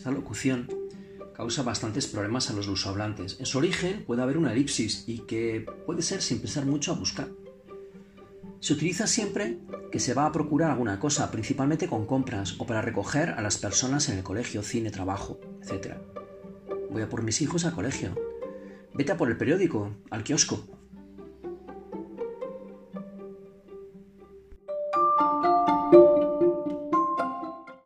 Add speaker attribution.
Speaker 1: Esta locución causa bastantes problemas a los lusohablantes. En su origen puede haber una elipsis y que puede ser sin pensar mucho a buscar. Se utiliza siempre que se va a procurar alguna cosa, principalmente con compras o para recoger a las personas en el colegio, cine, trabajo, etc. Voy a por mis hijos al colegio. Vete a por el periódico, al kiosco.